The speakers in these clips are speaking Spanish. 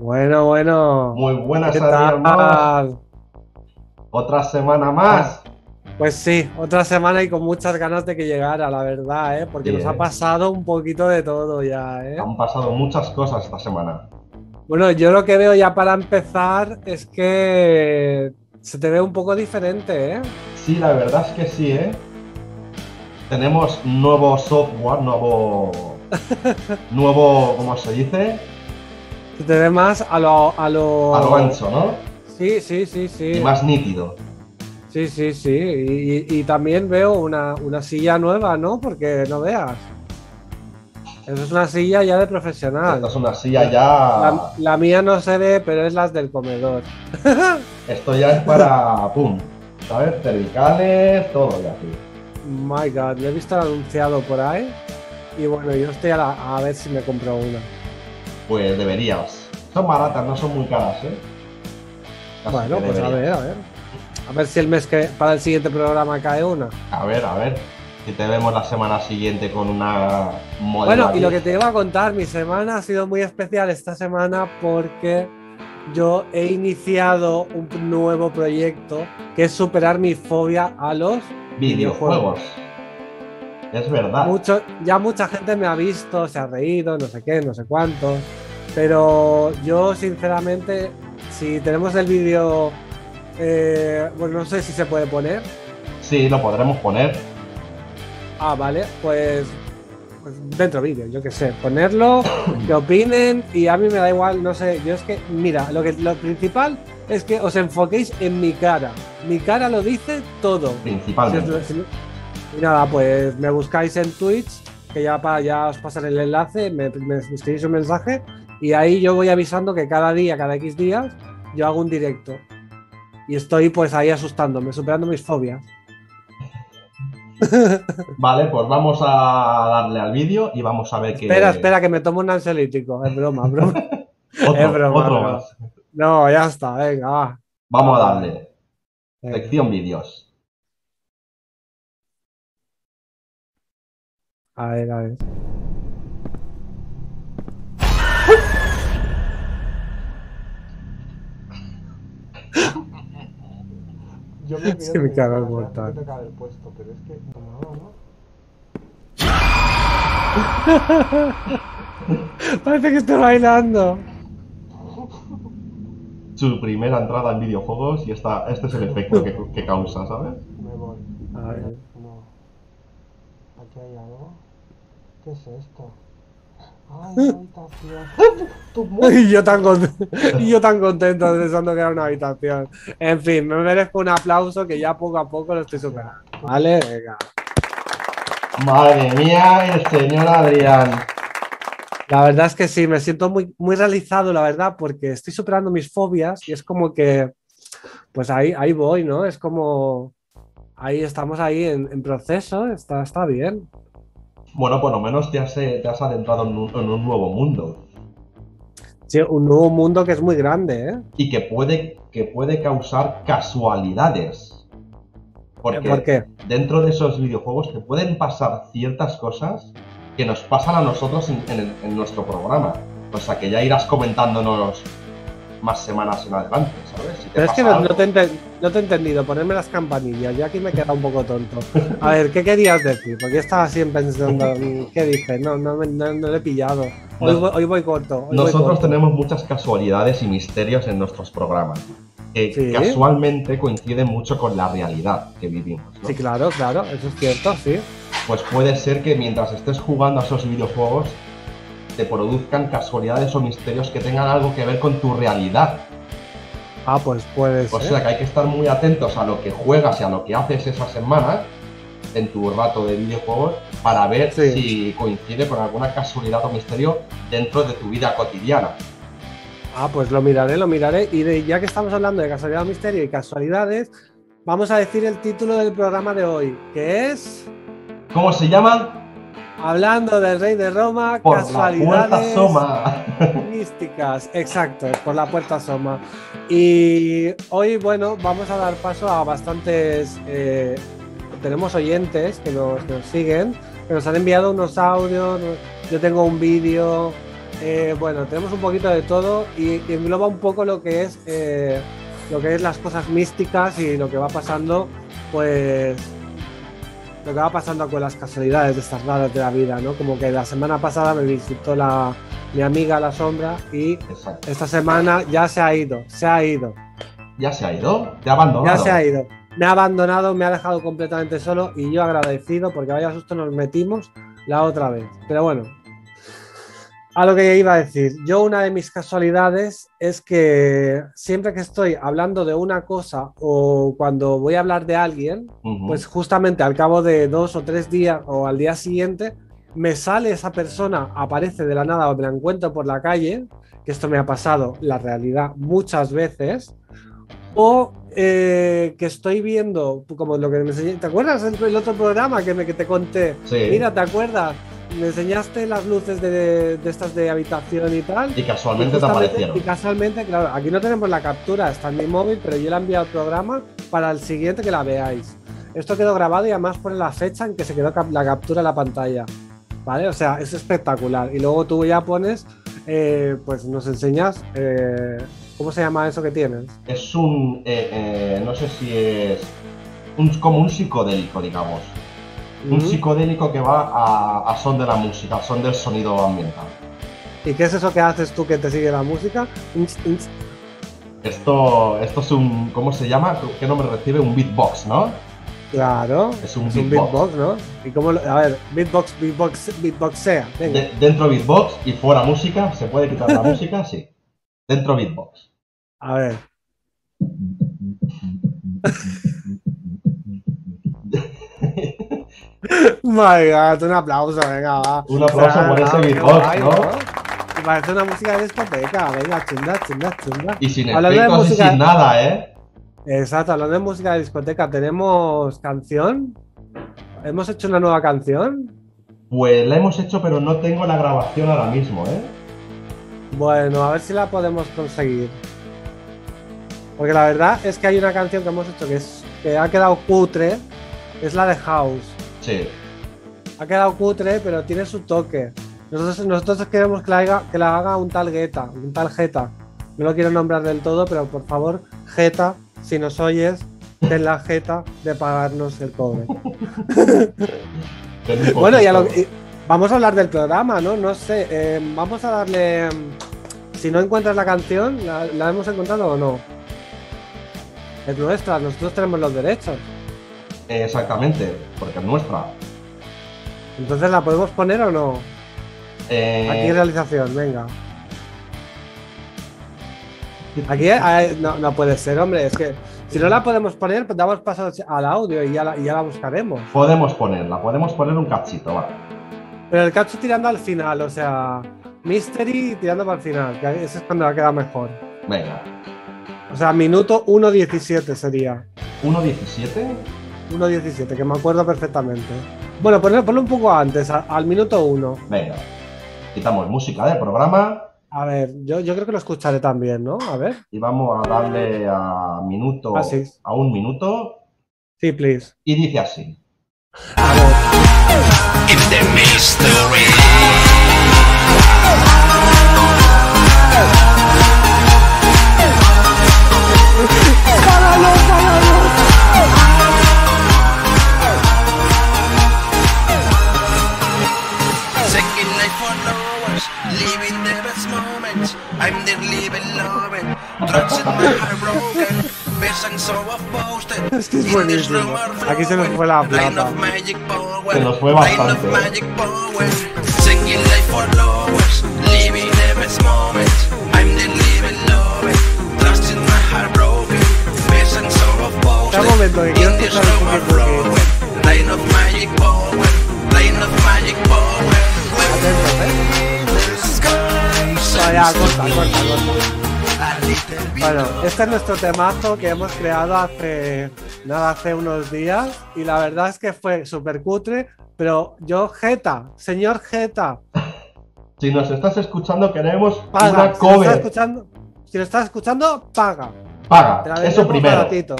Bueno, bueno. Muy buenas, ¿Qué Adrián. tal? Otra semana más. Pues sí, otra semana y con muchas ganas de que llegara, la verdad, ¿eh? Porque Sí, nos ha pasado un poquito de todo ya, ¿eh? Han pasado muchas cosas esta semana. Bueno, yo lo que veo ya para empezar es que se te ve un poco diferente, ¿eh? Sí, la verdad es que sí, ¿eh? Tenemos nuevo software, nuevo. nuevo, ¿cómo se dice? Se te ve más a lo... A lo, A lo ancho, ¿no? Sí, sí, sí, sí. Y más nítido. Sí, sí, sí. Y, y- y también veo una, una silla nueva, ¿no? Porque no veas. Eso es una silla ya de profesional. Esto es una silla La, ya. la mía no se ve, pero es las del comedor. Esto ya es para. ¡Pum! ¿Sabes? Cervicales, todo ya aquí. My God, lo he visto anunciado por ahí. Y bueno, yo estoy a, la- a ver si me compro una. Pues deberías. Son baratas, no son muy caras, ¿eh? Así bueno, pues a ver, a ver. A ver si el mes que para el siguiente programa cae una. A ver, a ver. Si te vemos la semana siguiente con una. Bueno, y lo que te iba a contar, mi semana ha sido muy especial esta semana porque yo he iniciado un nuevo proyecto que es superar mi fobia a los videojuegos. Es verdad. Mucho, ya mucha gente me ha visto, se ha reído, no sé qué, no sé cuánto. Pero yo, sinceramente, si tenemos el vídeo, eh, bueno, no sé si se puede poner. Sí, lo podremos poner. Ah, vale, pues, pues dentro vídeo, yo qué sé, ponerlo, que opinen y a mí me da igual, no sé, yo es que, mira, lo, que, lo principal es que os enfoquéis en mi cara. Mi cara lo dice todo. Principalmente. si- y nada, pues me buscáis en Twitch, que ya, pa- ya os pasaré el enlace, me, me escribís un mensaje y ahí yo voy avisando que cada día, cada X días, yo hago un directo. Y estoy pues ahí asustándome, superando mis fobias. Vale, pues vamos a darle al vídeo y vamos a ver qué. Espera, espera, que me tomo un ansiolítico. Es broma, broma. Otro, es broma, otro broma. más. No, ya está, venga, va. Vamos a darle. Venga. Sección vídeos. A ver, a ver. Me Es que me cago en mortal. Tengo que haber puesto, pero es que como no, ¿no? Parece que estoy bailando. Su primera entrada en videojuegos y esta, este es el efecto que, que causa, ¿sabes? Me voy. A ver. No. Aquí hay algo. ¿Qué es esto? Ay, Y yo tan contento, y yo tan contento pensando que era una habitación. En fin, me merezco un aplauso que ya poco a poco lo estoy superando. Vale, venga. Madre mía, el señor Adrián. La verdad es que sí, me siento muy, muy realizado, la verdad, porque estoy superando mis fobias y es como que, pues ahí, ahí voy, ¿no? Es como, ahí estamos ahí en, en proceso, está, está bien. Bueno, por lo menos te has, te has adentrado en un, en un nuevo mundo. Sí, un nuevo mundo que es muy grande, ¿eh? Y que puede, que puede causar casualidades. Porque ¿Por qué? dentro de esos videojuegos te pueden pasar ciertas cosas que nos pasan a nosotros en, en el- en nuestro programa. O sea que ya irás comentándonos más semanas en adelante, ¿sabes? Si Pero es que no, te, he enten- no te he entendido, ponerme las campanillas, yo aquí me he quedado un poco tonto. A ver, ¿qué querías decir? Porque yo estaba así pensando, ¿qué dije? No, no, no, no lo he pillado. Hoy, voy, hoy voy corto. hoy voy Nosotros corto. tenemos muchas casualidades y misterios en nuestros programas. Que Sí. casualmente coinciden mucho con la realidad que vivimos. Sí, claro, claro, eso es cierto, sí. Pues puede ser que mientras estés jugando a esos videojuegos te produzcan casualidades o misterios que tengan algo que ver con tu realidad. Ah, pues puede O ser. sea que hay que estar muy atentos a lo que juegas y a lo que haces esa semana en tu rato de videojuegos para ver Sí. si coincide con alguna casualidad o misterio dentro de tu vida cotidiana. Ah, pues lo miraré, lo miraré. Y de- ya que estamos hablando de casualidad, misterio y casualidades, vamos a decir el título del programa de hoy, que es ¿Cómo se llama? Hablando del Rey de Roma, Por la puerta casualidades Soma. místicas. Exacto, por la puerta Soma. Y hoy, bueno, vamos a dar paso a bastantes. eh, tenemos oyentes que nos, que nos siguen, que nos han enviado unos audios. Yo tengo un vídeo eh, bueno, tenemos un poquito de todo y, y engloba un poco lo que es eh, lo que es las cosas místicas y lo que va pasando, pues lo que va pasando con las casualidades de estas raras de la vida, ¿no? Como que la semana pasada me visitó la, mi amiga la sombra y Exacto. esta semana ya se ha ido, se ha ido, ¿Ya se ha ido? ¿Te ha abandonado? ya se ha ido. Me ha abandonado, me ha dejado completamente solo y yo agradecido porque vaya susto nos metimos la otra vez. Pero bueno, a lo que iba a decir, yo una de mis casualidades es que siempre que estoy hablando de una cosa o cuando voy a hablar de alguien, Ujú. pues justamente al cabo de dos o tres días o al día siguiente, me sale esa persona, aparece de la nada o me la encuentro por la calle, que esto me ha pasado, la realidad, muchas veces, o eh, que estoy viendo, como lo que me enseñé, ¿te acuerdas el, el otro programa que, me, que te conté? Sí. Mira, ¿te acuerdas? Me enseñaste las luces de, de estas de habitación y tal. Y casualmente Y te aparecieron. Y casualmente, claro, aquí no tenemos la captura, está en mi móvil, pero yo la he enviado al programa para el siguiente que la veáis. Esto quedó grabado y además pone la fecha en que se quedó la captura en la pantalla. ¿Vale? O sea, es espectacular. Y luego tú ya pones, eh, pues nos enseñas, eh, ¿cómo se llama eso que tienes? Es un. eh, eh, no sé si es. Un, como un psicodélico, digamos. Un psicodélico que va a, a son de la música, a son del sonido ambiental. ¿Y qué es eso que haces tú que te sigue la música? Inch, inch. Esto, esto es un. ¿Cómo se llama? ¿Qué nombre recibe? Un beatbox, ¿no? Claro, Es un es un beatbox. beatbox, ¿no? Y cómo, lo- a ver, beatbox, beatbox, beatboxea. Venga. De- dentro beatbox y fuera música. ¿Se puede quitar la música? Sí. Dentro beatbox. A ver. My God, un aplauso, venga, va. Un aplauso por ese beatbox, ¿no? Y parece una música de discoteca, venga, chunda, chunda, chunda. Y sin Hablando de efectos y música- sin nada, ¿eh? Exacto, hablando de música de discoteca, ¿tenemos canción? ¿Hemos hecho una nueva canción? Pues la hemos hecho, pero no tengo la grabación ahora mismo, ¿eh? Bueno, a ver si la podemos conseguir. Porque la verdad es que hay una canción que hemos hecho que, es, que ha quedado cutre, es la de House. Sí. Ha quedado cutre, pero tiene su toque. Nosotros, nosotros queremos que la, haga, que la haga un tal Guetta, un tal Geta. No lo quiero nombrar del todo, pero por favor, Geta, si nos oyes, ten la Geta de pagarnos el cobre. Bueno, ya lo, y- vamos a hablar del programa, ¿no? No sé, eh, vamos a darle... mm, Si no encuentras la canción, ¿la, la hemos encontrado o no? Es nuestra, nosotros tenemos los derechos. Eh, Exactamente, porque es nuestra. Entonces, ¿la podemos poner o no? Eh, Aquí realización, venga. Aquí eh, no, no puede ser, hombre. Es que si no la podemos poner, pues damos paso al audio y ya la, y ya la buscaremos. Podemos ponerla, podemos poner un cachito, va. Pero el cacho tirando al final, o sea, Mystery tirando para el final, que ese es cuando va a quedar mejor. Venga. O sea, minuto 1.17 sería. 1.17. 1.17, que me acuerdo perfectamente. Bueno, ponlo, ponlo un poco antes, al minuto 1. Venga. Quitamos música del programa A ver, yo, yo creo que lo escucharé también, ¿no? A ver. y vamos a darle a minuto Ah, sí. a un minuto Sí, please. y dice así. A ver. It's the mystery. Trust in my heart broken. Best and so of posted. un momento, que quiero escuchar el room are Cookie Cookie. flowing. Line of magic power. Line of magic power. Atentos, ¿eh? No, ya, corta, corta, corta. Bueno, este es nuestro temazo que hemos creado hace nada, hace unos días y la verdad es que fue súper cutre, pero yo, Jeta, señor Jeta, Si nos estás escuchando, queremos paga. una Si lo estás escuchando, si lo estás escuchando, paga. Paga. Eso primero. baratito.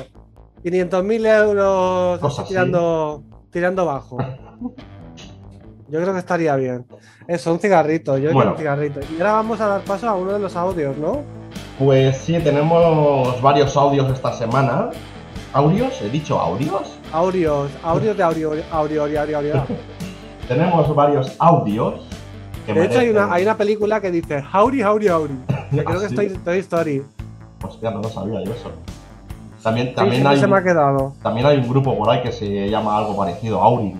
500.000 euros así. tirando, tirando bajo. Yo creo que estaría bien. Eso, un cigarrito. Yo Bueno. un cigarrito. Y ahora vamos a dar paso a uno de los audios, ¿no? Pues sí, tenemos varios audios esta semana. ¿Audios? ¿He dicho audios? Audios, audios de audio, audio, audio, audio, audio. Tenemos varios audios. Que De hecho, hay una, hay una película que dice Howdy, Howdy, Howdy. Que creo ¿Ah, que sí? es Toy, Story. Hostia, no lo sabía yo eso. También, Sí, también, siempre hay, se me ha un- quedado. también hay un grupo por ahí que se llama algo parecido, Aurin.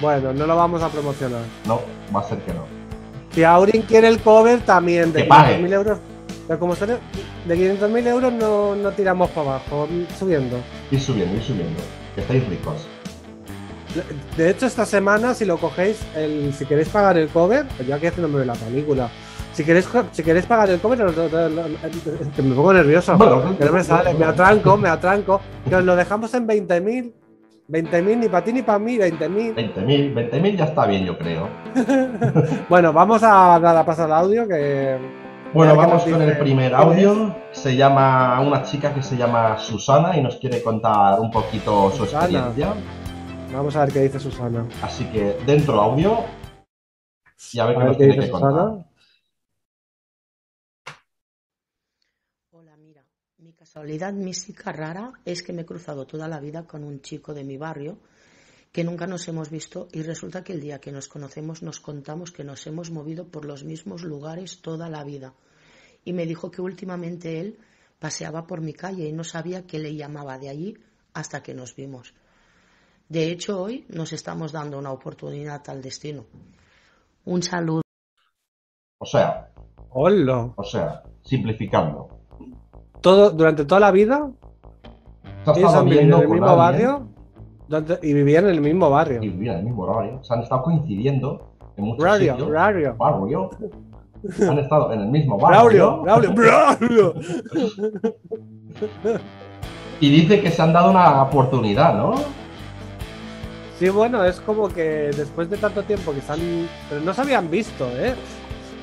Bueno, no lo vamos a promocionar. No, va a ser que no. Si Aurin quiere el cover, también de Que pague. 500.000 euros. Pero como son de 500.000 euros, no, no tiramos para abajo, subiendo. Ir subiendo, ir subiendo. Que estáis ricos. De hecho, esta semana, si lo cogéis, el, si queréis pagar el cover, pues yo aquí haciéndome la película. Si queréis, si queréis pagar el cover, os lo- lo- lo- que me pongo nervioso. Bueno, que no me sale, me atranco, me atranco. Que os lo dejamos en 20.000. 20.000 ni para ti ni para mí, 20.000. 20.000, 20.000 ya está bien, yo creo. Bueno, vamos a dar a pasar el audio que. Bueno, vamos con el primer ¿Quién audio. Se llama una chica que se llama Susana y nos quiere contar un poquito su Susana. experiencia. Vamos a ver qué dice Susana. Así que dentro audio y a ver A qué ver nos qué tiene dice que contar. Susana. Hola, mira, mi casualidad mística rara es que me he cruzado toda la vida con un chico de mi barrio que nunca nos hemos visto y resulta que el día que nos conocemos nos contamos que nos hemos movido por los mismos lugares toda la vida. Y me dijo que últimamente él paseaba por mi calle y no sabía qué le llamaba de allí hasta que nos vimos. De hecho, hoy nos estamos dando una oportunidad al destino. Un saludo. O sea, Hola. o sea, simplificando. Todo, durante toda la vida, Se ha ellos estado han vivido viendo en el mismo alguien barrio y vivían en el mismo barrio. y vivían en el mismo horario. Se han estado coincidiendo en muchos Radio, sitios. radio. Barrio. Han estado en el mismo barrio. Braulio, Braulio, Braulio. Y dice que se han dado una oportunidad, ¿no? Sí, bueno, es como que después de tanto tiempo que se han. Pero no se habían visto, ¿eh?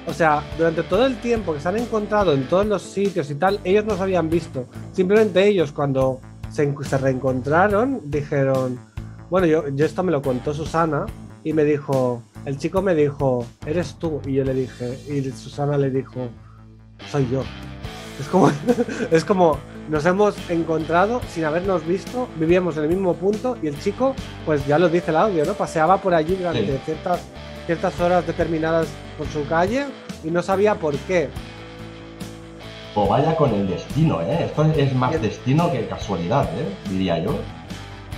O sea, durante todo el tiempo que se han encontrado en todos los sitios y tal, ellos no se habían visto. Simplemente ellos, cuando se, se reencontraron, dijeron. Bueno, yo, yo esto me lo contó Susana y me dijo. El chico me dijo, eres tú. Y yo le dije. Y Susana le dijo, soy yo. Es como, es como nos hemos encontrado sin habernos visto, vivíamos en el mismo punto y el chico, pues ya lo dice el audio, ¿no? Paseaba por allí durante Sí. ciertas, ciertas horas determinadas por su calle y no sabía por qué. O vaya con el destino, ¿eh? Esto es más Bien. destino que casualidad, ¿eh? Diría yo.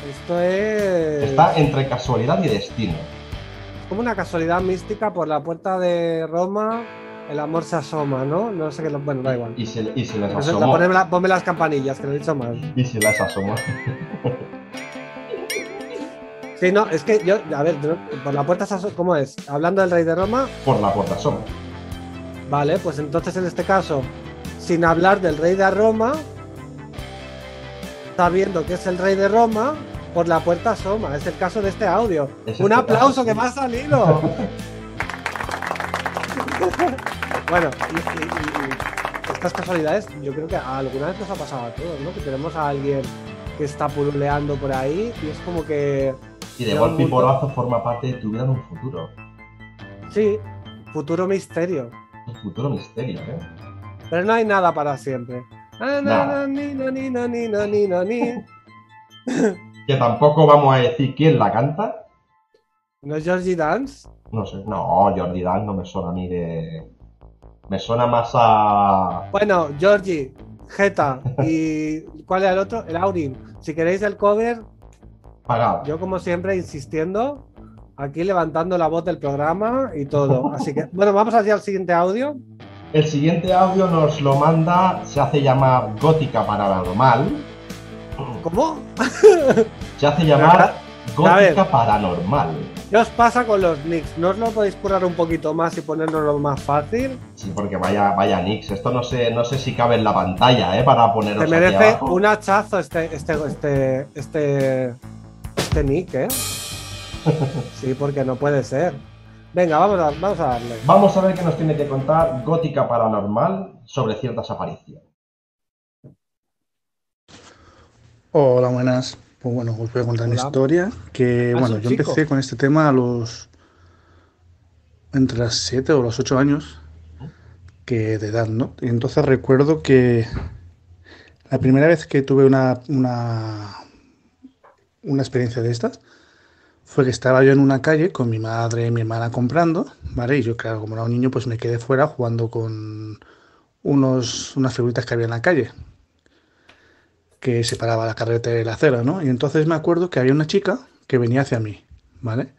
Esto es Está entre casualidad y destino. como una casualidad mística por la puerta de Roma, el amor se asoma, ¿no? No sé qué, lo- bueno, da igual. Y se, y se les es la- ponme, la- ponme las campanillas, que lo he dicho mal. Y se les asomó. Sí, no, es que yo, a ver, por la puerta se asoma, ¿cómo es? Hablando del rey de Roma, Por la puerta asoma. Vale, pues entonces en este caso, sin hablar del rey de Roma, sabiendo que es el rey de Roma, por la puerta asoma. Es el caso de este audio. Es Un aplauso caso, que me ha salido. bueno, y, y- y- y estas casualidades, yo creo que alguna vez nos ha pasado a todos, ¿no? Que tenemos a alguien que está pululeando por ahí y es como que, Y de golpe y porrazo forma parte de tu vida en un futuro. sí, futuro misterio. Un futuro misterio, ¿eh? Pero no hay nada para siempre. Que tampoco vamos a decir quién la canta. ¿No es Georgie Dance? No sé. No, Jordi Dan no me suena a mí de. Me suena más a. Bueno, Georgie, Jeta y ¿cuál era el otro? El Aurin. Si queréis el cover, Pagado. yo como siempre insistiendo, aquí levantando la voz del programa y todo. Así que, bueno, vamos hacia el siguiente audio. El siguiente audio nos lo manda, se hace llamar Gótica Paranormal. ¿Cómo? Se hace llamar. Gótica Paranormal. ¿Qué os pasa con los nicks? ¿No os lo podéis currar un poquito más y ponernoslo más fácil? Sí, porque vaya, vaya Nix. Esto no sé, no sé si cabe en la pantalla, ¿eh? Para poneros Te aquí merece abajo. un hachazo este, este, este, este, este nick, ¿eh? Sí, porque no puede ser. Venga, vamos a, vamos a darle. Vamos a ver qué nos tiene que contar Gótica Paranormal sobre ciertas apariciones. Hola, buenas. Pues bueno, os voy a contar una Hola. historia que, Ah, bueno, yo chico. empecé con este tema a los entre las 7 o los 8 años que de edad, ¿no? Y entonces recuerdo que la primera vez que tuve una, una, una experiencia de estas fue que estaba yo en una calle con mi madre y mi hermana comprando, ¿vale? Y yo, claro, como era un niño, pues me quedé fuera jugando con unos, unas figuritas que había en la calle, que separaba la carretera y la acera, ¿no? Y entonces me acuerdo que había una chica que venía hacia mí, ¿vale?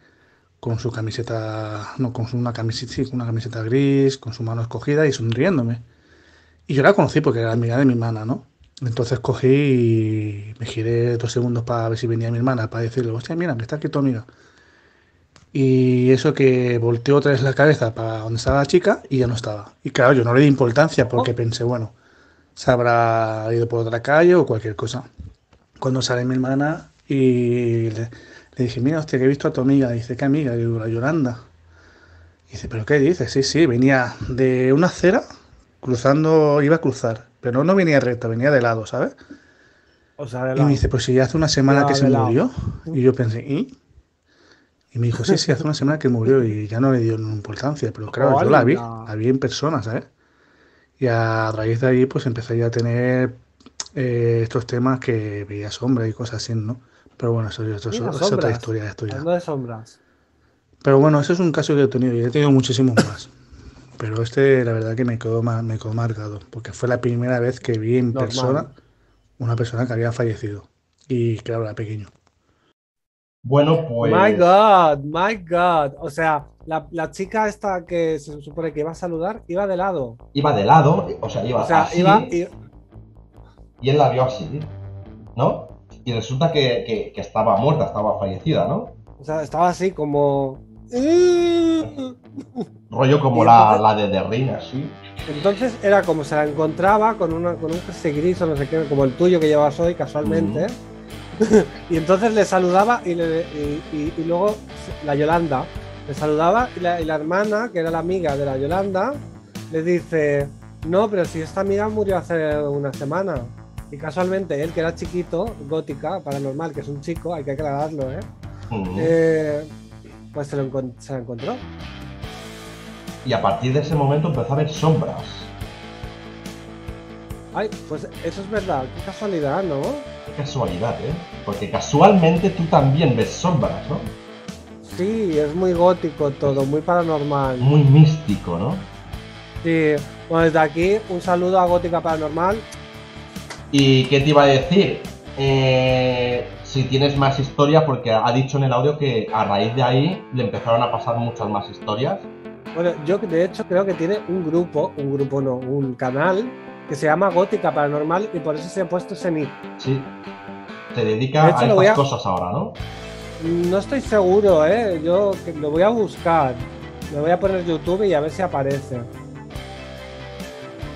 Con su camiseta, no, con una camiseta, sí, una camiseta gris, con su mano escogida y sonriéndome. Y yo la conocí porque era amiga de mi hermana, ¿no? Entonces cogí y me giré dos segundos para ver si venía mi hermana, para decirle, hostia, mira, que está aquí tu amiga. Y eso que volteó otra vez la cabeza para donde estaba la chica y ya no estaba. Y claro, yo no le di importancia porque pensé, bueno, se habrá ido por otra calle o cualquier cosa. Cuando sale mi hermana y le, le dije, mira, hostia, que he visto a tu amiga. dice, ¿qué amiga? Y la Yolanda. Y dice, ¿pero qué dices? Sí, sí, venía de una acera cruzando, iba a cruzar, pero no venía recta, venía de lado, ¿sabes? O sea, de Y lado. me dice, pues si ya hace una semana que de se lado. murió. Y yo pensé, ¿y? Y me dijo, sí, sí, hace una semana que murió y ya no le dio importancia. Pero claro, yo la vi, Hola. la vi en persona, ¿sabes? Y a raíz de ahí, pues empecé ya a tener eh, estos temas que veía sombra y cosas así, ¿no? Pero bueno, eso, eso- eso es otra sombras. historia, esto ya. Hablando de sombras. Pero bueno, ese es un caso que he tenido y he tenido muchísimos más. Pero este, la verdad que me quedó, me quedó marcado, porque fue la primera vez que vi en Normal. persona una persona que había fallecido. Y claro, era pequeño. Bueno, pues. My God, my God. O sea, la, la chica esta que se supone que iba a saludar, iba de lado. Iba de lado, o sea, iba O sea, así, iba. y- y él la vio así, ¿no? Y resulta que, que- que estaba muerta, estaba fallecida, ¿no? o sea, estaba así como. Rollo como la, la de The Ring, así. Entonces era como se la encontraba con, una, con un jersey gris o no sé qué, como el tuyo que llevas hoy casualmente. y entonces le saludaba y, le- y- y- y luego la Yolanda le saludaba y la, y la hermana, que era la amiga de la Yolanda, le dice, no, pero si esta amiga murió hace una semana. Y casualmente él, que era chiquito, gótica, paranormal, que es un chico, hay que aclararlo, ¿eh? Eh, pues se, lo se la encontró. Y a partir de ese momento empezó a ver sombras. Ay, pues eso es verdad, qué casualidad, ¿no? Qué casualidad, ¿eh? Porque casualmente tú también ves sombras, ¿no? Sí, es muy gótico todo, muy paranormal. Muy místico, ¿no? Sí, bueno, desde aquí un saludo a Gótica Paranormal. ¿Y qué te iba a decir? Eh, si tienes más historia, porque ha dicho en el audio que a raíz de ahí le empezaron a pasar muchas más historias. Bueno, yo de hecho creo que tiene un grupo, un grupo no, un canal que se llama Gótica Paranormal y por eso se ha puesto ese nick. Sí. Se dedica De hecho, a estas a- cosas ahora, ¿no? No estoy seguro, ¿eh? Yo lo voy a buscar. Me voy a poner YouTube y a ver si aparece.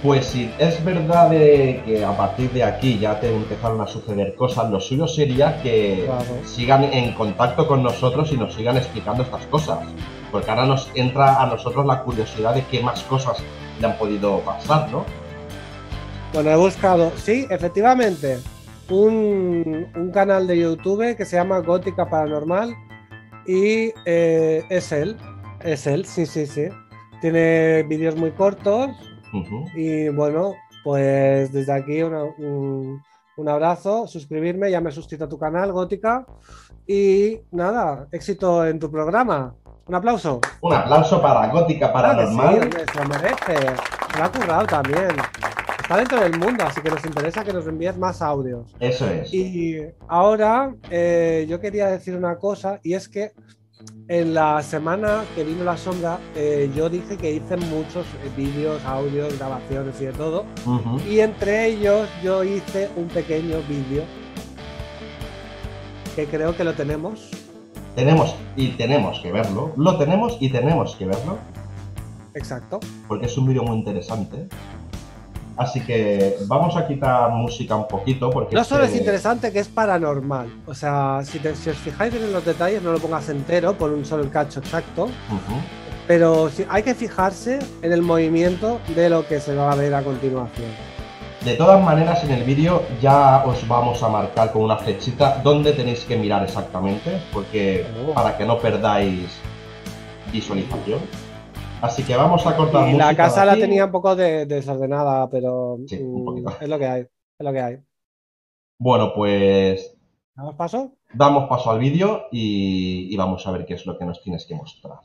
Pues sí, es verdad de que a partir de aquí ya te empezaron a suceder cosas. Lo suyo sería que Claro. sigan en contacto con nosotros y nos sigan explicando estas cosas. Porque ahora nos entra a nosotros la curiosidad de qué más cosas le han podido pasar, ¿no? Bueno, he buscado, sí, efectivamente, un, un canal de YouTube que se llama Gótica Paranormal y eh, es él, es él, sí, sí, sí. Tiene vídeos muy cortos y bueno, pues desde aquí una- un, un abrazo, suscribirme, ya me suscrito a tu canal, Gótica. Y nada, éxito en tu programa. Un aplauso. Un aplauso para Gótica Claro sí, Paranormal. hombre, se lo merece. Se lo ha currado también. Está dentro del mundo, así que nos interesa que nos envíes más audios. Eso es. Y ahora eh, yo quería decir una cosa, y es que en la semana que vino la sombra, eh, yo dije que hice muchos eh, vídeos, audios, grabaciones y de todo. Y entre ellos yo hice un pequeño vídeo que creo que lo tenemos. Tenemos y tenemos que verlo. Lo tenemos y tenemos que verlo. Exacto. porque es un vídeo muy interesante. Así que vamos a quitar música un poquito porque No solo es interesante, que es paranormal. O sea, si, te- si os fijáis bien en los detalles, no lo pongas entero, por un solo el cacho exacto. Pero hay que fijarse en el movimiento de lo que se va a ver a continuación. De todas maneras, en el vídeo ya os vamos a marcar con una flechita dónde tenéis que mirar exactamente, porque Oh. para que no perdáis visualización. Así que vamos a cortar Y la casa la tenía un poco de- desordenada, pero Sí, un mm, es lo que hay. Es lo que hay. Bueno, pues ¿Damos paso? damos paso al vídeo y, y vamos a ver qué es lo que nos tienes que mostrar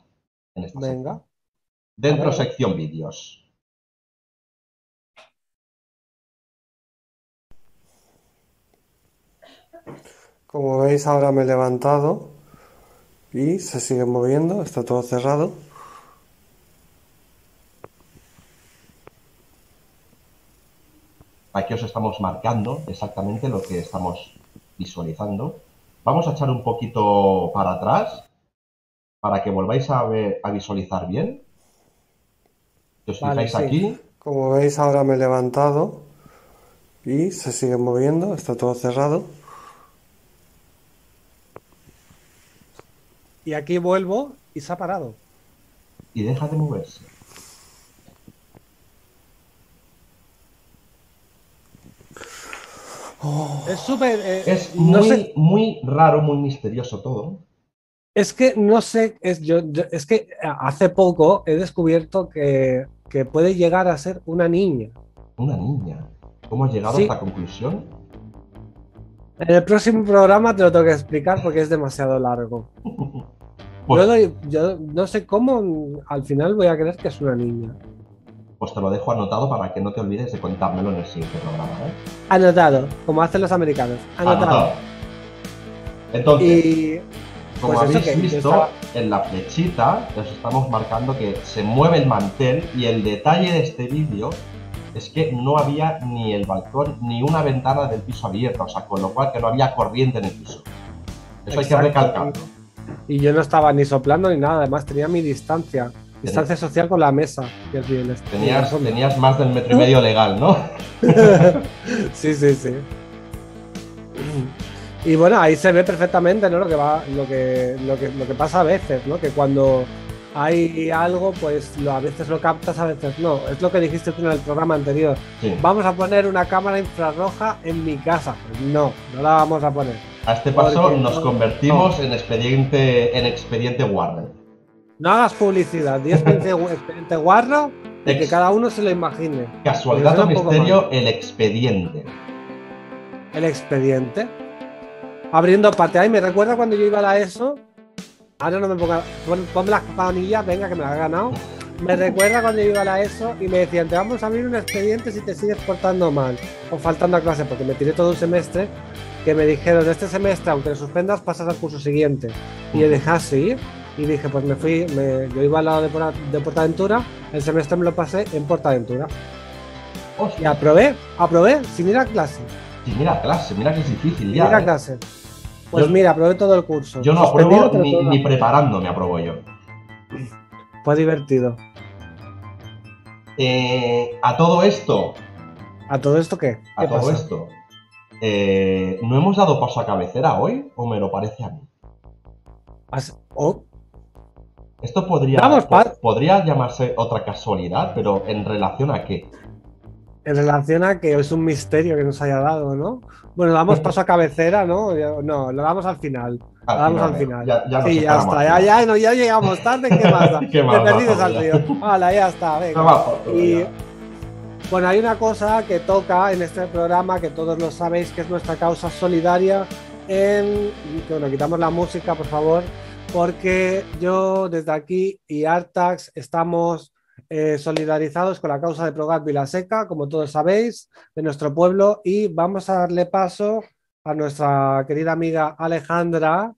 en esta Venga. sección. Dentro sección vídeos. Como veis, ahora me he levantado y se sigue moviendo, está todo cerrado. Aquí os estamos marcando exactamente lo que estamos visualizando. Vamos a echar un poquito para atrás para que volváis a, ver- a visualizar bien. Si os Vale, fijáis sí. aquí, Como veis, ahora me he levantado y se sigue moviendo, está todo cerrado. Y aquí vuelvo y se ha parado. y deja de moverse. Es súper... eh, Es no muy, sé, muy raro, muy misterioso todo. es que no sé, es, yo, yo- es que hace poco he descubierto que, que puede llegar a ser una niña. Una niña. ¿Cómo has llegado Sí. a esta conclusión? En el próximo programa te lo tengo que explicar porque es demasiado largo. Yo, doy- yo no sé cómo al final voy a creer que es una niña. pues te lo dejo anotado para que no te olvides de contármelo en el siguiente programa. ¿eh? Anotado, como hacen los americanos. Anotado. Entonces, Y como pues eso habéis visto, estaba- en la flechita os estamos marcando que se mueve el mantel y el detalle de este vídeo es que no había ni el balcón ni una ventana del piso abierta, o sea, con lo cual que no había corriente en el piso. Eso hay que recalcarlo. Y yo no estaba ni soplando ni nada, además tenía mi distancia. Distancia social con la mesa. y el bien este. Tenías, tenías más del metro y medio legal, ¿no? Sí, sí, sí. Y bueno, ahí se ve perfectamente ¿no? lo, que va, lo, que, lo, que, lo que pasa a veces, ¿no? que cuando hay algo, pues lo, a veces lo captas, a veces no. Es lo que dijiste tú en el programa anterior. Sí. Vamos a poner una cámara infrarroja en mi casa. Pues no, no la vamos a poner. A este paso Porque nos no- convertimos en expediente en expediente Warner. No hagas publicidad, di expediente, expediente guarro y que cada uno se lo imagine. Casualidad o misterio, el expediente. El expediente. Abriendo patea y me recuerda cuando yo iba a la ESO. Ahora no me ponga. pon- Ponme las campanillas, venga, que me la he ganado. Me recuerda cuando yo iba a la ESO y me decían: Te vamos a abrir un expediente si te sigues portando mal o faltando a clase, porque me tiré todo un semestre. Que me dijeron: Este semestre, aunque lo suspendas, pasas al curso siguiente. Y yo dije: Así. Y dije: Pues me fui. me- yo iba al lado de, de Portaventura. El semestre me lo pasé en Portaventura. Y Hostia, aprobé, aprobé sin ir a clase. sí, mira clase, mira que es difícil Sin ya. ir a ¿eh? Pues Yo- mira, aprobé todo el curso. Yo no Suspendido, apruebo ni, ni preparándome apruebo yo. Fue divertido. Eh, a todo esto, ¿A todo esto qué? a ¿Qué todo pasa? esto, eh, ¿no hemos dado paso a cabecera hoy? ¿O me lo parece a mí? Oh, Esto podría, Vamos, po- pa- podría llamarse otra casualidad, pero ¿en relación a qué? en relación a que es un misterio que nos haya dado, ¿no? Bueno, damos paso a cabecera, ¿no? No, lo damos al final. Al Lo damos final, al final. Ya, ya sí, ya está. Ya, no, ya llegamos tarde. ¿Qué más? ¿Qué más perdices al río. Hala, ya está. Venga. Y bueno, hay una cosa que toca en este programa que todos lo sabéis que es nuestra causa solidaria. En bueno, quitamos la música, por favor, porque yo desde aquí y Artax estamos eh, solidarizados con la causa de Progat Vilaseca, como todos sabéis, de nuestro pueblo, y vamos a darle paso a nuestra querida amiga Alejandra,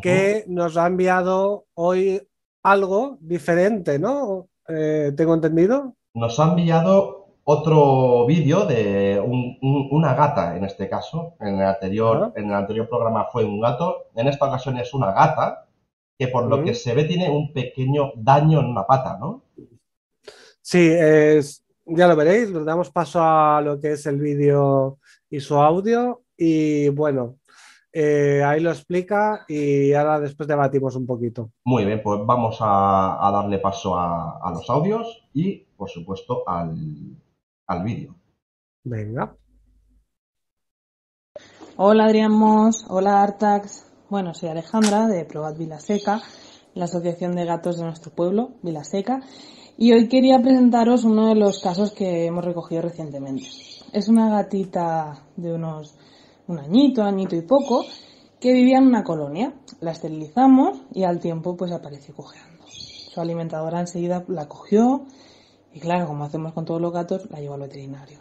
que nos ha enviado hoy algo diferente, ¿no? Eh, ¿Tengo entendido? Nos ha enviado otro vídeo de un- un- una gata, en este caso. En el, anterior, en el anterior programa fue un gato. En esta ocasión es una gata que por lo que se ve tiene un pequeño daño en una pata, ¿no? Sí, es, ya lo veréis, damos paso a lo que es el vídeo y su audio y bueno, eh, ahí lo explica y ahora después debatimos un poquito. Muy bien, pues vamos a, a darle paso a, a los audios y, por supuesto, al, al vídeo. Venga. Hola Adrián Moss, hola Artax. Bueno, soy Alejandra de Probat Vilaseca, la asociación de gatos de nuestro pueblo, Vilaseca. Y hoy quería presentaros uno de los casos que hemos recogido recientemente. Es una gatita de unos un añito, añito y poco, que vivía en una colonia. La esterilizamos y al tiempo pues apareció cojeando. Su alimentadora enseguida la cogió y claro, como hacemos con todos los gatos, la llevó al veterinario.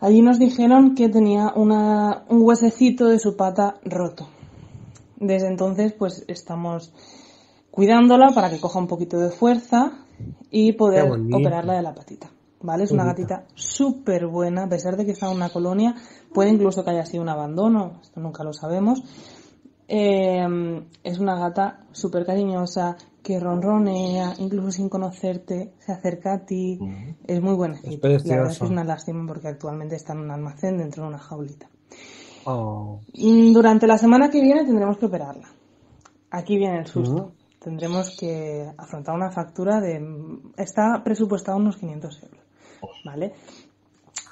Allí nos dijeron que tenía un huesecito de su pata roto. Desde entonces pues estamos cuidándola para que coja un poquito de fuerza y poder operarla de la patita. ¿Vale? Es una gatita súper buena, a pesar de que está en una colonia, puede incluso que haya sido un abandono, esto nunca lo sabemos. Eh, es una gata súper cariñosa, que ronronea, incluso sin conocerte, se acerca a ti, es muy buena. Es La verdad es una lástima porque actualmente está en un almacén dentro de una jaulita. Oh. Mm, Durante la semana que viene tendremos que operarla. Aquí viene el susto. Tendremos que afrontar una factura de... Está presupuestado unos 500 euros. ¿Vale?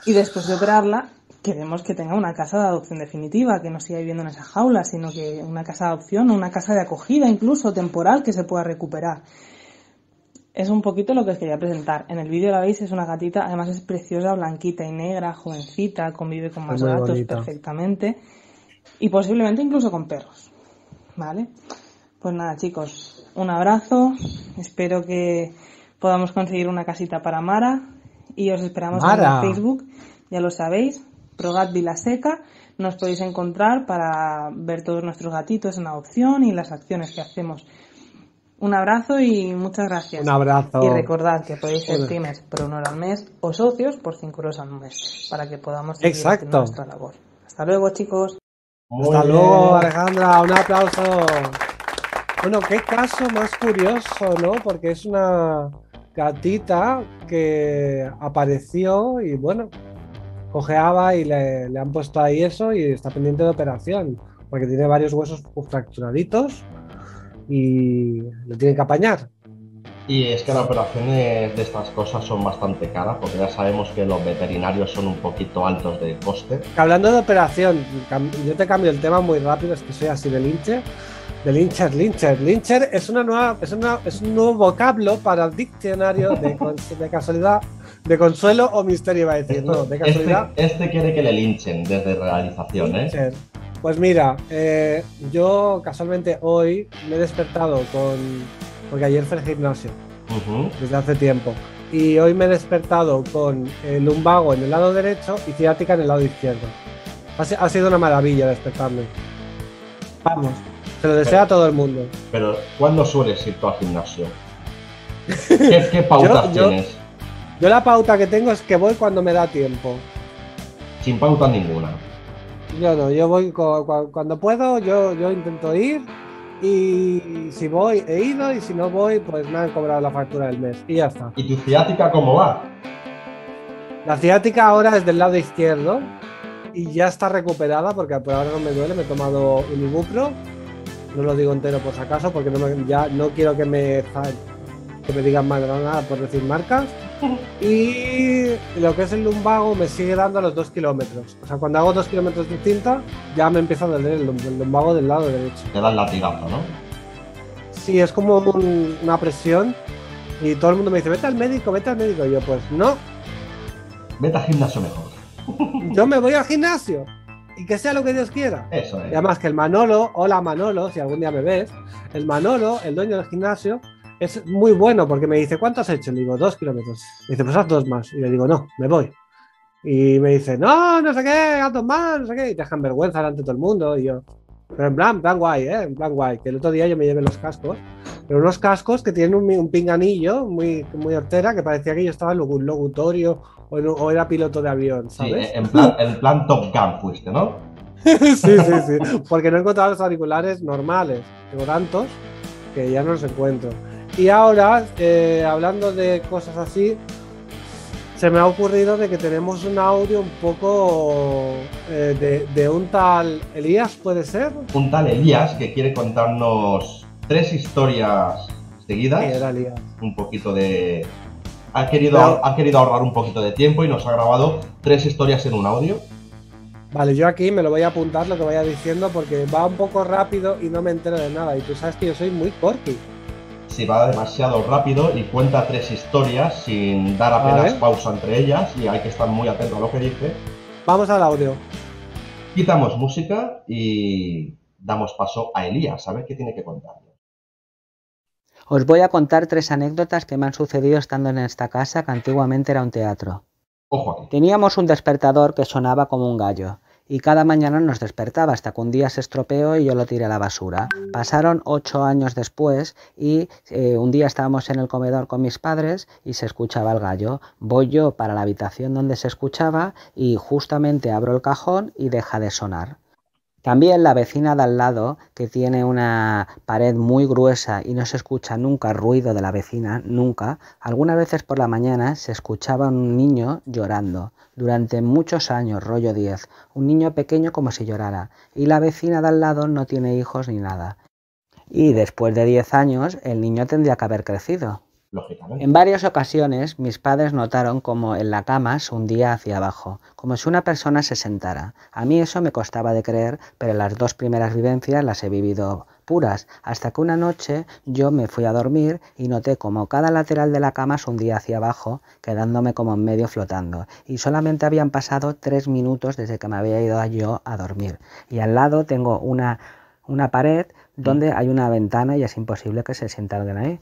Y después de operarla, queremos que tenga una casa de adopción definitiva, que no siga viviendo en esa jaula, sino que una casa de adopción o una casa de acogida, incluso temporal, que se pueda recuperar. Es un poquito lo que os quería presentar. En el vídeo la veis, es una gatita, además es preciosa, blanquita y negra, jovencita, convive con más gatos bonita. perfectamente y posiblemente incluso con perros. ¿Vale? Pues nada, chicos, un abrazo. Espero que podamos conseguir una casita para Mara y os esperamos Mara. en Facebook, ya lo sabéis, Progat Vilaseca. Nos podéis encontrar para ver todos nuestros gatitos en adopción y las acciones que hacemos. Un abrazo y muchas gracias. Un abrazo. Y recordad que podéis ser pymes por un euro al mes o socios por 5 euros al mes para que podamos seguir Exacto. nuestra labor. Hasta luego, chicos. Muy Hasta bien. luego, Alejandra. Un aplauso. Bueno, qué caso más curioso, ¿no? Porque es una gatita que apareció y bueno, cojeaba y le, le han puesto ahí eso y está pendiente de operación. Porque tiene varios huesos fracturaditos y lo tienen que apañar. Y es que las operaciones de estas cosas son bastante caras, porque ya sabemos que los veterinarios son un poquito altos de coste. Hablando de operación, yo te cambio el tema muy rápido, es que soy así de lincher. De lincher, lincher. Lincher es, una nueva, es, una, es un nuevo vocablo para el diccionario de, de casualidad, de consuelo o misterio, iba a decir. No, de este, casualidad. este quiere que le linchen desde realización, ¿eh? Pues mira, eh, yo casualmente hoy me he despertado con. Porque ayer fue al gimnasio, desde hace tiempo. Y hoy me he despertado con el lumbago en el lado derecho y ciática en el lado izquierdo. Ha sido una maravilla despertarme. Vamos, se lo deseo a todo el mundo. Pero, ¿cuándo sueles ir tú al gimnasio? ¿Qué, qué pautas Yo- tienes? Yo la pauta que tengo es que voy cuando me da tiempo. Sin pauta ninguna. Yo no, yo voy cu- cu- cuando puedo, yo, yo intento ir y si voy he ido y si no voy pues me han cobrado la factura del mes y ya está. ¿Y tu ciática cómo va? La ciática ahora es del lado izquierdo y ya está recuperada porque por ahora no me duele, me he tomado un ibupro, no lo digo entero por si acaso porque no me- ya no quiero que me, que me digan mal nada por decir marcas. Y lo que es el lumbago me sigue dando a los dos kilómetros. O sea, cuando hago dos kilómetros de cinta, ya me empieza a doler el, lum- el lumbago del lado derecho. Te da el latigazo, ¿no? Sí, es como un- una presión. Y todo el mundo me dice, vete al médico, vete al médico. Y yo, pues no, Vete al gimnasio mejor. yo me voy al gimnasio. Y que sea lo que Dios quiera. Eso Y es. además que el Manolo, hola Manolo, si algún día me ves, el Manolo, el dueño del gimnasio, es muy bueno porque me dice, ¿cuánto has hecho? Le digo, dos kilómetros. Me dice, pues haz dos más. Y le digo, no, me voy. Y me dice, no, no sé qué, haz dos más, no sé qué. Y te dejan vergüenza delante de todo el mundo. Y yo, pero en plan, plan guay, ¿eh? En plan guay. Que el otro día yo me llevé los cascos. Pero unos cascos que tienen un, un pinganillo muy, muy hortera que parecía que yo estaba en locu- locutorio o, en- o era piloto de avión, Sí, ¿sabes? en plan, en plan Top Gun fuiste, ¿no? sí, sí, sí. Porque no he encontrado los auriculares normales. Tengo tantos que ya no los encuentro. Y ahora, eh, hablando de cosas así, se me ha ocurrido de que tenemos un audio un poco eh, de, de un tal Elías, ¿puede ser? Un tal Elías que quiere contarnos tres historias seguidas. Un poquito de. Ha querido, Pero- ha querido ahorrar un poquito de tiempo y nos ha grabado tres historias en un audio. Vale, yo aquí me lo voy a apuntar lo que vaya diciendo porque va un poco rápido y no me entero de nada. Y tú sabes que yo soy muy corky. si va demasiado rápido y cuenta tres historias sin dar apenas Vale. pausa entre ellas y hay que estar muy atento a lo que dice. Vamos al audio. Quitamos música y damos paso a Elías, a ver qué tiene que contar. Os voy a contar tres anécdotas que me han sucedido estando en esta casa que antiguamente era un teatro. Ojo. Teníamos un despertador que sonaba como un gallo y cada mañana nos despertaba hasta que un día se estropeó y yo lo tiré a la basura. Pasaron ocho años después y eh, un día estábamos en el comedor con mis padres y se escuchaba el gallo. Voy yo para la habitación donde se escuchaba y justamente abro el cajón y deja de sonar. También la vecina de al lado, que tiene una pared muy gruesa y no se escucha nunca ruido de la vecina, nunca, algunas veces por la mañana se escuchaba un niño llorando. Durante muchos años, rollo 10, un niño pequeño como si llorara. Y la vecina de al lado no tiene hijos ni nada. Y después de 10 años, el niño tendría que haber crecido. Lógicamente. En varias ocasiones mis padres notaron como en la cama se hundía hacia abajo, como si una persona se sentara. A mí eso me costaba de creer, pero las dos primeras vivencias las he vivido puras, hasta que una noche yo me fui a dormir y noté como cada lateral de la cama se hundía hacia abajo, quedándome como en medio flotando, y solamente habían pasado tres minutos desde que me había ido yo a dormir. Y al lado tengo una, una pared donde hay una ventana y es imposible que se sienta alguien ahí.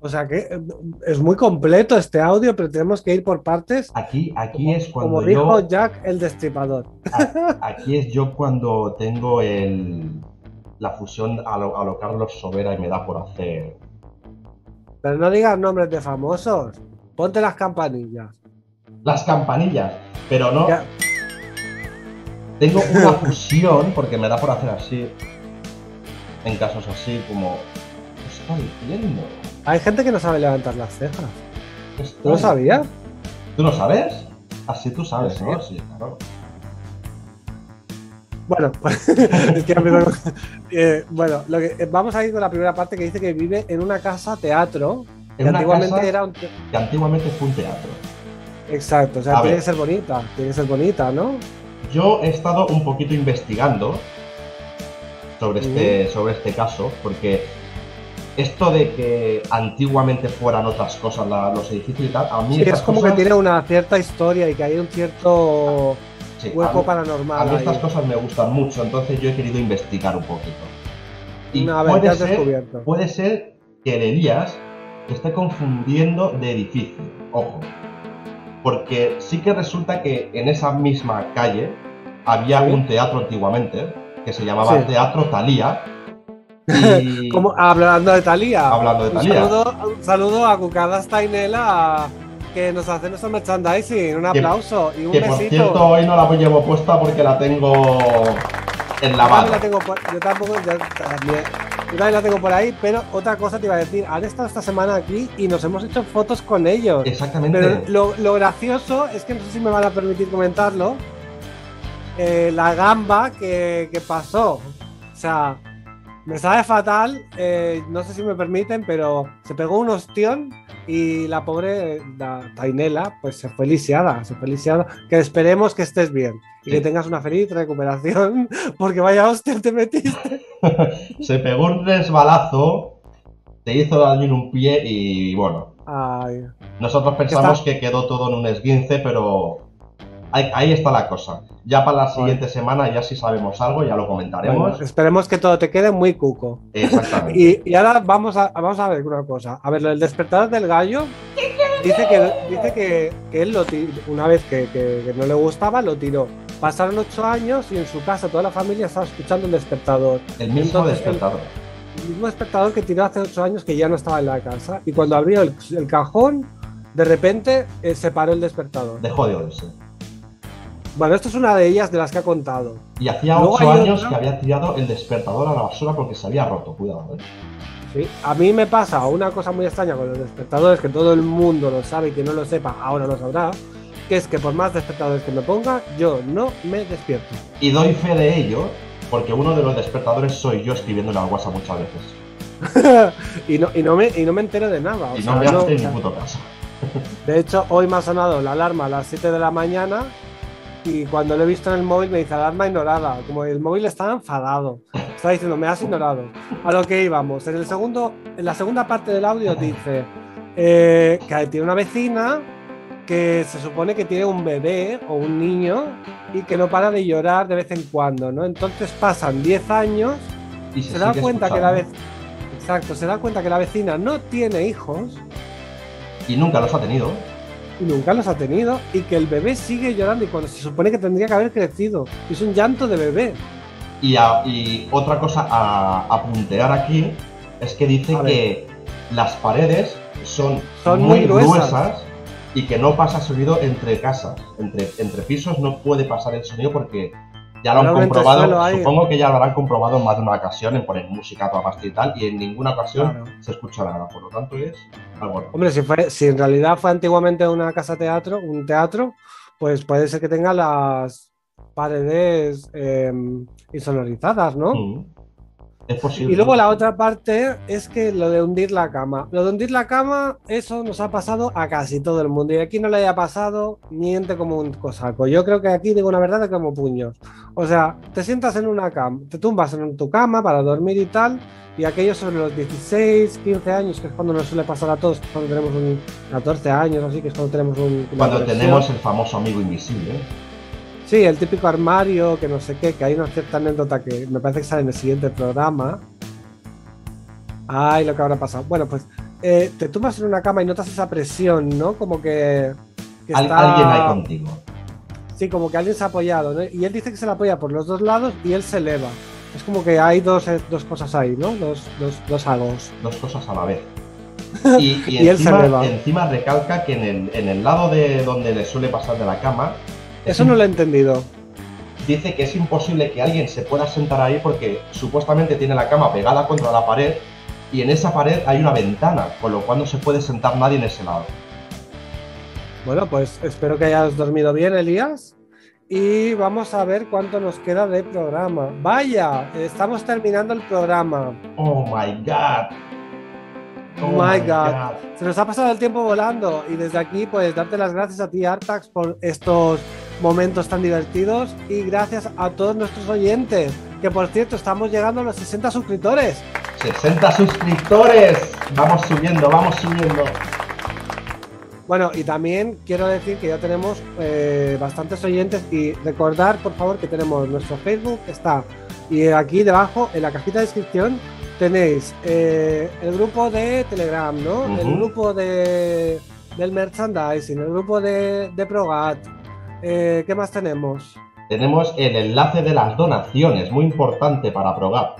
O sea que eh, es muy completo este audio, pero tenemos que ir por partes. Aquí, aquí es cuando Como dijo yo, Jack el Destripador. aquí es yo cuando tengo el, la fusión a lo, a lo Carlos Sobera y me da por hacer. Pero no digas nombres de famosos. Ponte las campanillas. Las campanillas, pero no. Ya. Tengo una fusión porque me da por hacer así. En casos así como. ¿Qué está diciendo? Hay gente que no sabe levantar las cejas. ¿Qué está ¿Tú lo sabías? ¿Tú lo sabes? Así tú sabes, Sí. ¿no? Sí, claro. Bueno, pues, es que eh, bueno, lo que, eh, vamos a ir con la primera parte que dice que vive en una casa teatro. Que En antiguamente casa era un te- que antiguamente fue un teatro. Exacto, o sea, A tiene ver. que ser bonita, tiene que ser bonita, ¿no? Yo he estado un poquito investigando sobre este, sobre este caso, porque esto de que antiguamente fueran otras cosas la- los edificios y tal, a mí Sí, es como cosas, que tiene una cierta historia y que hay un cierto sí, a hueco mí- paranormal. A mí ahí. estas cosas me gustan mucho, entonces yo he querido investigar un poquito. Y A ver, ¿qué puede, has ser, descubierto? puede ser que el Elías esté confundiendo de edificio, ojo. Porque sí que resulta que en esa misma calle había Sí. un teatro antiguamente que se llamaba. Teatro Talía. Y Como, hablando de Talía. Hablando de Un saludo, un saludo a Cucadas Tainela que nos hace nuestro merchandising. Un Que- aplauso y un que por besito. cierto hoy no la llevo puesta porque la tengo en la mano. por, yo tampoco, yo también, yo también la tengo por ahí, pero otra cosa te iba a decir, han estado esta semana aquí y nos hemos hecho fotos con ellos. Exactamente. Pero lo, lo gracioso es que no sé si me van a permitir comentarlo. eh, la gamba que, que pasó. O sea, me sabe fatal. eh, no sé si me permiten, pero se pegó un ostión y la pobre la Tainela pues se fue lisiada. Se fue lisiada. Que esperemos que estés bien y Sí. que tengas una feliz recuperación. Porque vaya hostia te metiste. Se pegó un resbalazo, te hizo daño en un pie y bueno, Ay, nosotros pensamos que quedó todo en un esguince, pero ahí, ahí está la cosa. Ya para la siguiente semana ya si sabemos algo, ya lo comentaremos. bueno, esperemos que todo te quede muy cuco. Exactamente. Y, y ahora vamos a, vamos a ver una cosa. A ver, lo del despertador del gallo dice que, dice que, que él lo tiró, una vez que, que- que no le gustaba, lo tiró. Pasaron ocho años y en su casa toda la familia estaba escuchando el despertador. El mismo Entonces, despertador. El mismo despertador que tiró hace ocho años que ya no estaba en la casa. Y cuando abrió el, el cajón, de repente eh, se paró el despertador. Dejó de oírse. Bueno, esto es una de ellas de las que ha contado. Y hacía Luego ocho hay años otra. que había tirado el despertador a la basura porque se había roto. Cuidado, ¿eh? Sí, A mí me pasa una cosa muy extraña con los despertadores, que todo el mundo lo sabe y que no lo sepa, ahora lo sabrá, que es que por más despertadores que me ponga, yo no me despierto. Y doy fe de ello porque uno de los despertadores soy yo escribiéndole al WhatsApp muchas veces. y, no, y, no me, y no me entero de nada. o Y sea, no me no- hace o ni puto caso. de hecho, hoy me ha sonado la alarma a las 7 de la mañana y cuando lo he visto en el móvil me dice alarma ignorada, como el móvil estaba enfadado. Está diciendo, me has ignorado. A lo que íbamos. En, el segundo, en la segunda parte del audio dice eh, que tiene una vecina que se supone que tiene un bebé o un niño y que no para de llorar de vez en cuando, ¿no? Entonces pasan 10 años, Y se da cuenta que la vez Exacto, se da cuenta que la vecina no tiene hijos Y nunca los ha tenido. Y nunca los ha tenido y que el bebé sigue llorando y cuando se supone que tendría que haber crecido. Es un llanto de bebé. Y, a- y otra cosa a, a puntear aquí es que dice que las paredes son, Son muy muy gruesas. gruesas y que no pasa sonido entre casas. Entre, entre pisos no puede pasar el sonido porque ya lo han comprobado. hay. Supongo que ya lo habrán comprobado en más de una ocasión en poner música a toda pasta y tal. Y en ninguna ocasión Claro. se escucha nada. Por lo tanto, es algo. Hombre, si, fue, si en realidad fue antiguamente una casa teatro, un teatro, pues puede ser que tenga las paredes eh, insonorizadas, ¿no? Mm. Es posible. Y luego la otra parte es que lo de hundir la cama. Lo de hundir la cama, eso nos ha pasado a casi todo el mundo. Y aquí no le haya pasado, miente como un cosaco. Yo creo que aquí digo una verdad de como puños. O sea, te sientas en una cama, te tumbas en tu cama para dormir y tal. Y aquellos sobre los 16, 15 años, que es cuando nos suele pasar a todos, cuando tenemos un 14 años, así que es cuando tenemos un. Cuando tenemos el famoso amigo invisible. ¿eh? Sí, el típico armario, que no sé qué, que hay una cierta anécdota que me parece que sale en el siguiente programa. Ay, lo que habrá pasado. Bueno, pues eh, te tumbas en una cama y notas esa presión, ¿no? Como que. que Al- está- Alguien hay contigo. Sí, como que alguien se ha apoyado, ¿no? Y él dice que se le apoya por los dos lados y él se eleva. Es como que hay dos, eh, dos cosas ahí, ¿no? Dos, dos, dos agos. dos cosas a la vez. Y, y Y él se eleva. encima recalca que en el, en el lado de donde le suele pasar de la cama, Eso no lo he entendido. dice que es imposible que alguien se pueda sentar ahí porque supuestamente tiene la cama pegada contra la pared y en esa pared hay una ventana, con lo cual no se puede sentar nadie en ese lado. Bueno, pues espero que hayas dormido bien, Elías. Y vamos a ver cuánto nos queda de programa. Vaya, estamos terminando el programa. Oh my god. Oh my God. Se nos ha pasado el tiempo volando y desde aquí pues darte las gracias a ti Artax por estos momentos tan divertidos y gracias a todos nuestros oyentes, que por cierto estamos llegando a los 60 suscriptores. 60 suscriptores. Vamos subiendo, vamos subiendo. Bueno, y también quiero decir que ya tenemos eh, bastantes oyentes y recordar por favor que tenemos nuestro Facebook, está y aquí debajo en la cajita de descripción tenéis eh, el grupo de Telegram, ¿no? El grupo de, del merchandising, el grupo de, de Progat. Eh, ¿Qué más tenemos? Tenemos el enlace de las donaciones, muy importante para Progap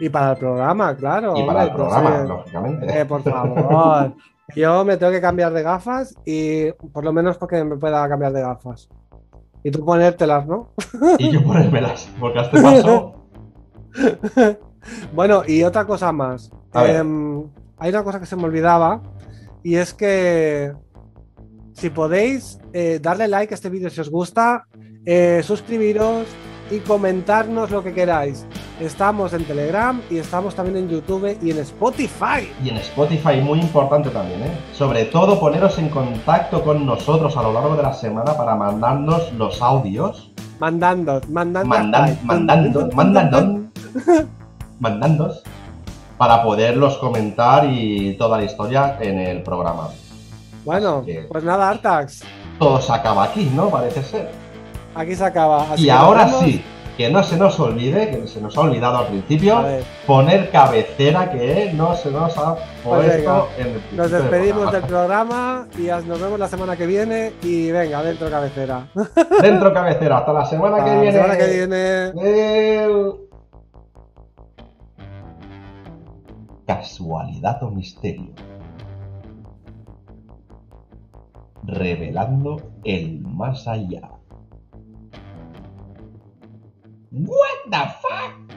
Y para el programa, claro. y para el pues, programa, eh, lógicamente. Eh, por favor. Yo me tengo que cambiar de gafas y por lo menos porque me pueda cambiar de gafas. Y tú ponértelas, ¿no? Y yo ponérmelas, porque a este paso. Bueno, y otra cosa más. Em, hay una cosa que se me olvidaba y es que si podéis eh, darle like a este vídeo si os gusta, eh, suscribiros y comentarnos lo que queráis. Estamos en Telegram y estamos también en YouTube y en Spotify. Y en Spotify, muy importante también, ¿eh? Sobre todo poneros en contacto con nosotros a lo largo de la semana para mandarnos los audios. Mandando, mandando. Mandan, mandando, mandando, mandandos para poderlos comentar y toda la historia en el programa. Bueno, que- pues nada, Artax. Todo se acaba aquí, ¿no? Parece ser. Aquí se acaba. Así y que ahora sí, que no se nos olvide, que se nos ha olvidado al principio, poner cabecera que no se nos ha Pues puesto en el nos despedimos del programa. y nos vemos la semana que viene. Y venga, dentro cabecera. Dentro cabecera, hasta la semana que Hasta viene. La semana que viene. Casualidad o misterio. Revelando el más allá. What the fuck?